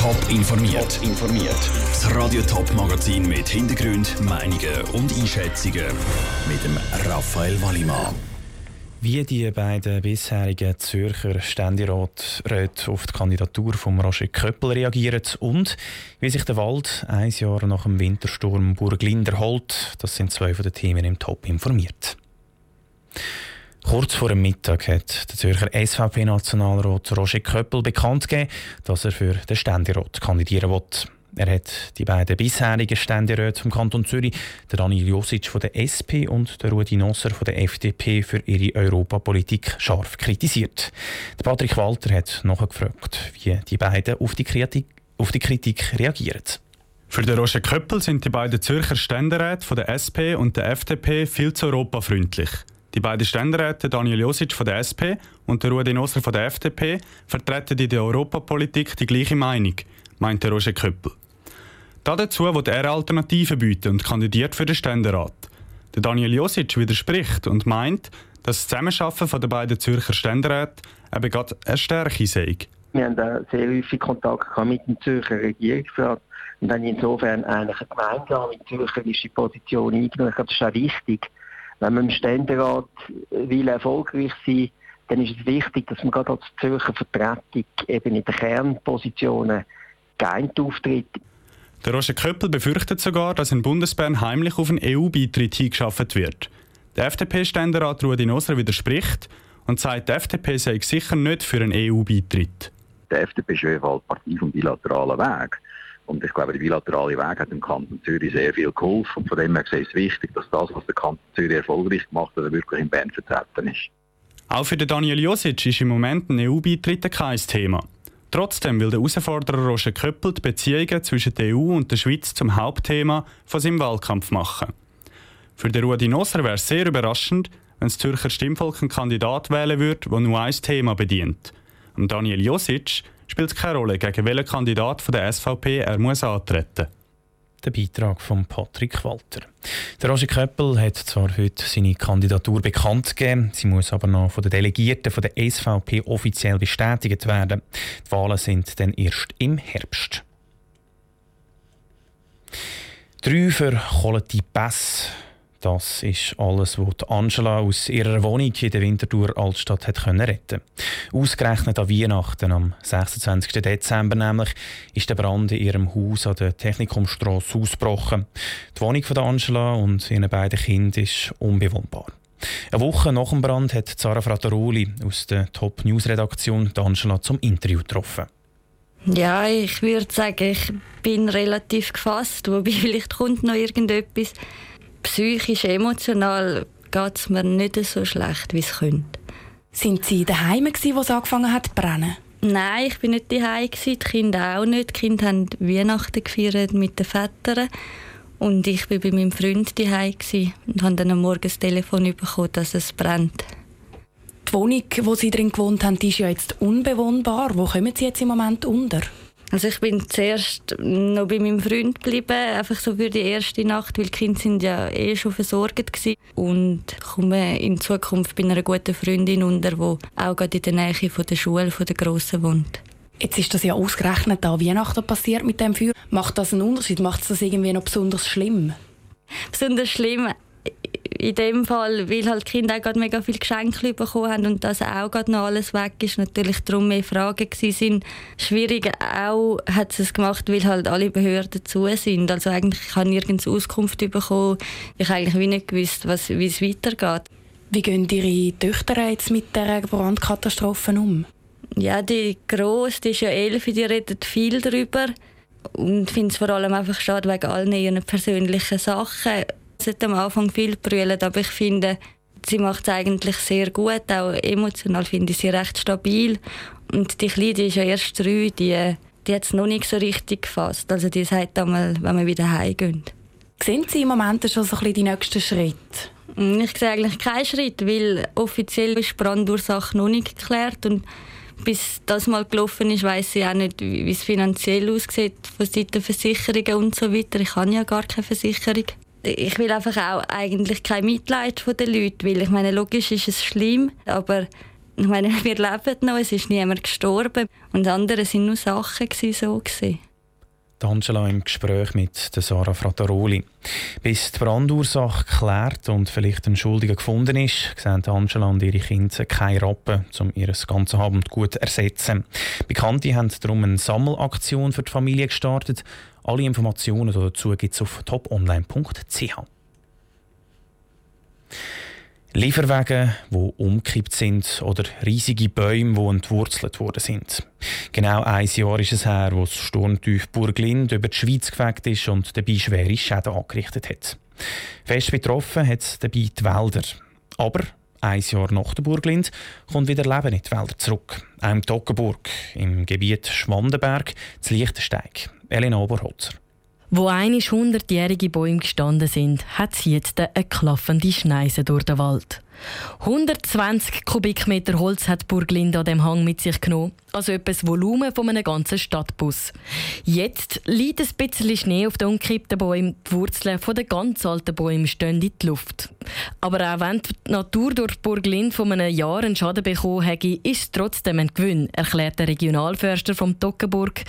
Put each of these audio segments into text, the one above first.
Top informiert. informiert. Das Radio Top Magazin mit Hintergrund, Meinungen und Einschätzungen mit dem Raphael Wallimann. Wie die beiden bisherigen Zürcher Ständeräte auf die Kandidatur von Roger Köppel reagieren und wie sich der Wald ein Jahr nach dem Wintersturm Burglind erholt, das sind zwei von den Themen im Top informiert. Kurz vor dem Mittag hat der Zürcher SVP-Nationalrat Roger Köppel bekannt gegeben, dass er für den Ständerat kandidieren will. Er hat die beiden bisherigen Ständeräte vom Kanton Zürich, der Daniel Josic von der SP und der Rudi Nosser von der FDP, für ihre Europapolitik scharf kritisiert. Der Patrick Walter hat nachgefragt, wie die beiden auf die, Kritik, auf die Kritik reagieren. Für den Roger Köppel sind die beiden Zürcher Ständeräte von der SP und der FDP viel zu europafreundlich. Die beiden Ständeräte, Daniel Josic von der SP und der Rudi Nosser von der FDP, vertreten in der Europapolitik die gleiche Meinung, meint Roger Köppel. Dazu wird er Alternativen bieten und kandidiert für den Ständerat. Der Daniel Josic widerspricht und meint, dass das Zusammenarbeiten der beiden Zürcher Ständeräte eben gerade eine Stärke sei. Wir haben sehr häufig Kontakt mit dem Zürcher Regierungsrat und haben insofern eigentlich eine gemeinsame zürcherische Position eingenommen. Ich glaube, das ist auch wichtig, wenn man im Ständerat will erfolgreich sein dann ist es wichtig, dass man gerade als Zürcher Vertretung eben in den Kernpositionen geeint auftritt. Der Roger Köppel befürchtet sogar, dass in Bundesbern heimlich auf einen EU-Beitritt hingeschafft wird. Der FDP-Ständerat Rudi Noser widerspricht und sagt, die FDP sei sicher nicht für einen EU-Beitritt. Die FDP ist auf jeden Partie vom bilateralen Weg. Und ich glaube, der bilaterale Weg hat dem Kanton Zürich sehr viel geholfen. Und von dem her ist es wichtig, dass das, was der Kanton Zürich erfolgreich gemacht hat, wirklich in Bern vertreten ist. Auch für Daniel Josic ist im Moment ein EU-Beitritt kein Thema. Trotzdem will der Herausforderer Roger Köppel die Beziehungen zwischen der EU und der Schweiz zum Hauptthema von seinem Wahlkampf machen. Für den Rudi Nosser wäre es sehr überraschend, wenn das Zürcher Stimmvolk einen Kandidat wählen würde, der nur ein Thema bedient. Und Daniel Josic spielt es keine Rolle, gegen welchen Kandidat von der SVP er muss antreten der Beitrag von Patrick Walter. Der Roger Köppel hat zwar heute seine Kandidatur bekannt gegeben, sie muss aber noch von den Delegierten von der SVP offiziell bestätigt werden. Die Wahlen sind dann erst im Herbst. Drei verkohlte Pässe das ist alles, was Angela aus ihrer Wohnung in der Winterthur Altstadt hat können retten. Ausgerechnet an Weihnachten am 26. Dezember nämlich ist der Brand in ihrem Haus an der Technikumstrasse ausgebrochen. Die Wohnung von Angela und ihren beiden Kindern ist unbewohnbar. Eine Woche nach dem Brand hat Sarah Frattaroli aus der Top News Redaktion Angela zum Interview getroffen. Ja, ich würde sagen, ich bin relativ gefasst, wobei vielleicht kommt noch irgendetwas psychisch, emotional geht es mir nicht so schlecht, wie es könnte. Sind Sie daheim, wo es angefangen hat zu brennen? Nein, ich bin nicht daheim die Kinder auch nicht. Die Kinder haben Weihnachten gefeiert mit den Vätern und ich war bei meinem Freund daheim und habe dann am Morgen das Telefon bekommen, dass es brennt. Die Wohnung, wo Sie drin gewohnt haben, ist ja jetzt unbewohnbar. Wo kommen Sie jetzt im Moment unter? Also ich bin zuerst noch bei meinem Freund geblieben, einfach so für die erste Nacht, weil die Kinder sind ja eh schon versorgt gewesen. und komme in Zukunft bei einer guten Freundin unter, die auch gerade in der Nähe von der Schule von der Grossen wohnt. Jetzt ist das ja ausgerechnet da Weihnachten passiert mit dem Feuer. Macht das einen Unterschied? Macht es das irgendwie noch besonders schlimm? Besonders schlimm in dem Fall, weil halt die Kinder auch gerade mega viele Geschenke bekommen haben und das auch gerade noch alles weg ist, natürlich darum mehr Fragen sind. Schwierig auch hat es gemacht, weil halt alle Behörden zu sind. Also eigentlich ich habe nirgends Auskunft bekommen. Ich habe eigentlich wie nicht gewusst, was, wie es weitergeht. Wie gehen Ihre Töchter jetzt mit der Brandkatastrophe um? Ja, die Grosse, die ist ja elf, die redet viel darüber und finde es vor allem einfach schade wegen allen ihren persönlichen Sachen Sie hat am Anfang viel brüllt, aber ich finde, sie macht es eigentlich sehr gut. Auch emotional finde ich sie recht stabil. Und die Kleine die ist ja erst drei, die, die hat es noch nicht so richtig gefasst. Also die sagt einmal, wenn wir wieder heimgehen. Sehen Sie im Moment schon so ein bisschen die nächsten Schritte? Mm, ich sehe eigentlich keinen Schritt, weil offiziell ist die Brandursache noch nicht geklärt und bis das mal gelaufen ist, weiß ich auch nicht, wie es finanziell aussieht von Seiten Versicherungen und so weiter. Ich habe ja gar keine Versicherung ich will einfach auch eigentlich kein Mitleid von den Leuten, weil ich meine, logisch ist es schlimm, aber Ich meine, wir leben noch, es ist niemand gestorben und andere sind nur Sachen gewesen, so gewesen. Angela im Gespräch mit Sarah Frattaroli. Bis die Brandursache geklärt und vielleicht ein Schuldiger gefunden ist, sehen Angela und ihre Kinder keine Rappen, um ihr ganzes Abend gut zu ersetzen. Bekannte haben darum eine Sammelaktion für die Familie gestartet. Alle Informationen dazu gibt es auf toponline.ch. Lieferwege, die umgekippt sind oder riesige Bäume, die entwurzelt worden sind. Genau ein Jahr ist es her, wo das Sturmtief Burglind über die Schweiz gefegt ist und dabei schwere Schäden angerichtet hat. Fest betroffen hat dabei die Wälder. Aber ein Jahr nach der Burglind kommt wieder Leben in die Wälder zurück. Auch im Toggenburg, im Gebiet Schwandenberg, zu Liechtensteig. Elena Oberholzer. Wo einisch hundertjährige Bäume gestanden sind, hat es jetzt eine klaffende Schneise durch den Wald. 120 Kubikmeter Holz hat Burglind an dem Hang mit sich genommen, also etwa das Volumen von einem ganzen Stadtbus. Jetzt liegt ein bisschen Schnee auf den umgekippten Bäumen, die Wurzeln von den ganz alten Bäumen stehen in die Luft. Aber auch wenn die Natur durch Burglind von einem Jahr einen Schaden bekommen hätte, ist es trotzdem ein Gewinn, erklärt der Regionalförster vom Toggenburg,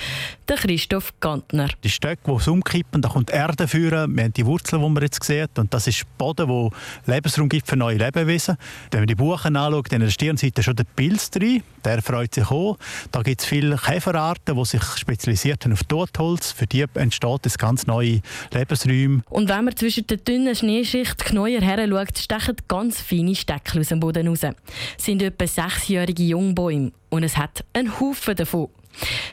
der Christoph Gantner. Die Stöcke, die es umkippen, da kommt Erde führen, wir haben die Wurzeln, die man jetzt sieht, und das ist Boden, der Lebensraum gibt für neue Lebewesen. Wenn man die Buchen anschaut, in der Stirnseite schon der Pilz drin, der freut sich auch. Da gibt es viele Käferarten, die sich spezialisiert haben auf Totholz. Für die entsteht ein ganz neue Lebensräume. Und wenn man zwischen der dünnen Schneeschicht knäuer her schaut, stechen ganz feine Steckel aus dem Boden raus. Es sind etwa sechsjährige Jungbäume und es hat einen Haufen davon.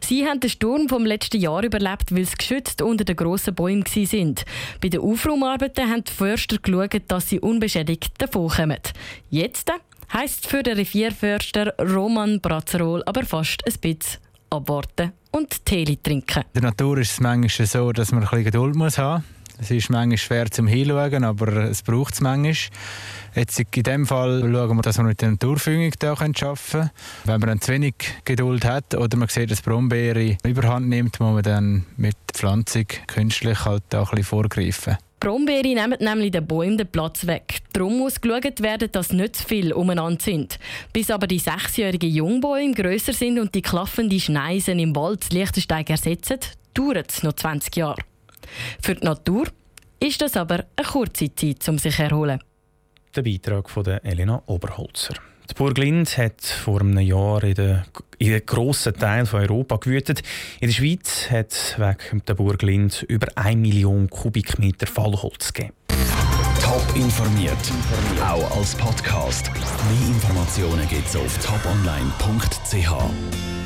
Sie haben den Sturm vom letzten Jahr überlebt, weil sie geschützt unter den grossen Bäumen sind. Bei den Aufraumarbeiten haben die Förster geschaut, dass sie unbeschädigt davonkommen. Jetzt heisst für den Revierförster Roman Brazzerol aber fast ein bisschen abwarten und Tee trinken. In der Natur ist es manchmal so, dass man ein bisschen Geduld haben muss. Es ist manchmal schwer zum Hinschauen, aber es braucht es manchmal. Jetzt in dem Fall schauen wir, dass wir mit der Naturfügung da arbeiten können. Wenn man dann zu wenig Geduld hat oder man sieht, dass Brombeere überhand nimmt, muss man dann mit Pflanzung künstlich halt ein bisschen vorgreifen. Brombeere nehmen nämlich den Bäumen den Platz weg. Darum muss geschaut werden, dass nicht zu viel umeinander sind. Bis aber die sechsjährigen Jungbäume grösser sind und die klaffenden Schneisen im Wald Lichtensteig ersetzen, dauert es noch 20 Jahre. Für die Natur ist das aber eine kurze Zeit, um sich zu erholen. Der Beitrag von Elena Oberholzer. Die Burg Lind hat vor einem Jahr in den, in den grossen Teil von Europa gewütet. In der Schweiz hat es wegen der Burg Lind über 1 Million Kubikmeter Fallholz gegeben. Top informiert, auch als Podcast. Mehr Informationen gibt es auf toponline.ch.